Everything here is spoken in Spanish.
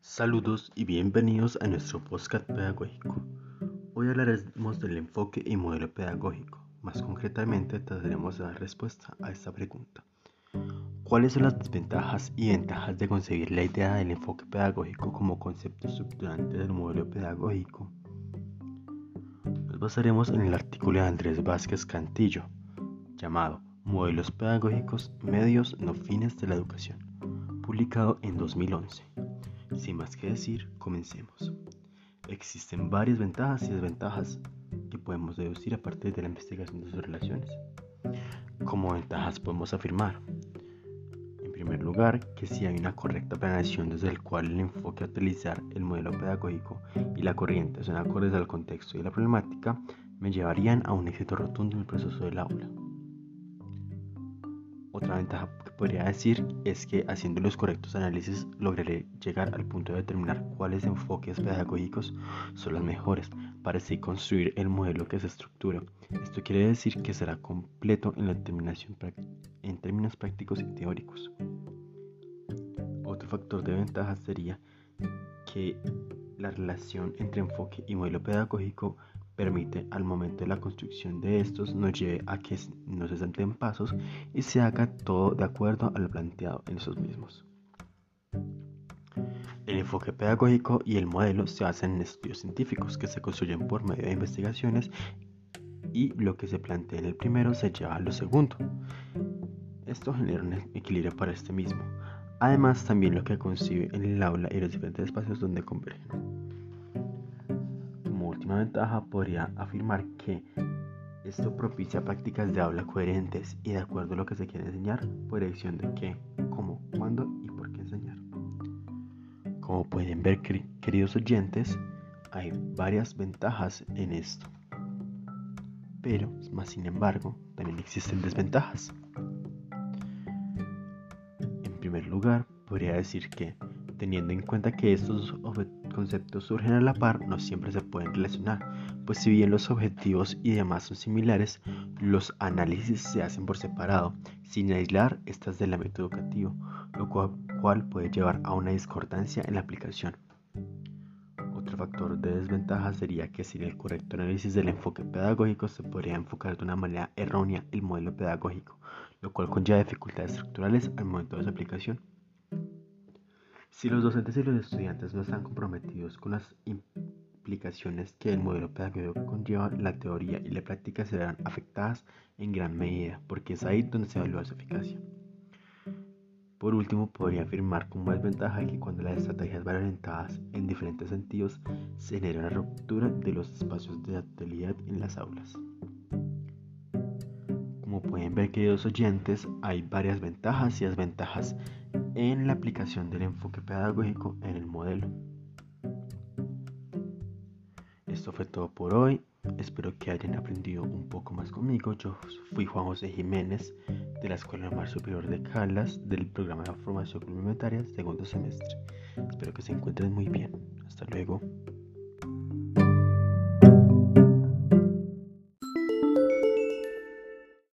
Saludos y bienvenidos a nuestro podcast pedagógico. Hoy hablaremos del enfoque y modelo pedagógico. Más concretamente, trataremos de dar respuesta a esta pregunta. ¿Cuáles son las desventajas y ventajas de conseguir la idea del enfoque pedagógico como concepto estructurante del modelo pedagógico? Basaremos en el artículo de Andrés Vázquez Cantillo, llamado Modelos Pedagógicos Medios no fines de la educación, publicado en 2011. Sin más que decir, comencemos. Existen varias ventajas y desventajas que podemos deducir a partir de la investigación de sus relaciones. Como ventajas podemos afirmar, primer lugar, que si hay una correcta planeación desde el cual el enfoque a utilizar el modelo pedagógico y la corriente son acordes al contexto y la problemática, me llevarían a un éxito rotundo en el proceso del aula. Otra ventaja que podría decir es que haciendo los correctos análisis lograré llegar al punto de determinar cuáles enfoques pedagógicos son los mejores para así construir el modelo que se estructura. Esto quiere decir que será completo en la determinación en términos prácticos y teóricos. Otro factor de ventaja sería que la relación entre enfoque y modelo pedagógico permite al momento de la construcción de estos nos lleve a que no se salten pasos y se haga todo de acuerdo a lo planteado en esos mismos. El enfoque pedagógico y el modelo se basan en estudios científicos que se construyen por medio de investigaciones y lo que se plantea en el primero se lleva a lo segundo. Esto genera un equilibrio para este mismo. Además, también lo que concibe en el aula y los diferentes espacios donde convergen una ventaja podría afirmar que esto propicia prácticas de habla coherentes y de acuerdo a lo que se quiere enseñar por elección de qué, cómo, cuándo y por qué enseñar. Como pueden ver, queridos oyentes, hay varias ventajas en esto. Pero, más sin embargo, también existen desventajas. En primer lugar, podría decir que, teniendo en cuenta que estos conceptos surgen a la par no siempre se pueden relacionar, pues si bien los objetivos y demás son similares, los análisis se hacen por separado, sin aislar estas del ámbito educativo, lo cual puede llevar a una discordancia en la aplicación. Otro factor de desventaja sería que sin el correcto análisis del enfoque pedagógico se podría enfocar de una manera errónea el modelo pedagógico, lo cual conlleva dificultades estructurales al momento de su aplicación. Si los docentes y los estudiantes no están comprometidos con las implicaciones que el modelo pedagógico conlleva, la teoría y la práctica se verán afectadas en gran medida, porque es ahí donde se evalúa su eficacia. Por último, podría afirmar como desventaja que cuando las estrategias van orientadas en diferentes sentidos, se genera una ruptura de los espacios de actualidad en las aulas. Como pueden ver, queridos oyentes, hay varias ventajas y desventajas en la aplicación del enfoque pedagógico en el modelo. Esto fue todo por hoy. Espero que hayan aprendido un poco más conmigo. Yo fui Juan José Jiménez de la Escuela Mar Superior de Caldas del programa de formación complementaria segundo semestre. Espero que se encuentren muy bien. Hasta luego.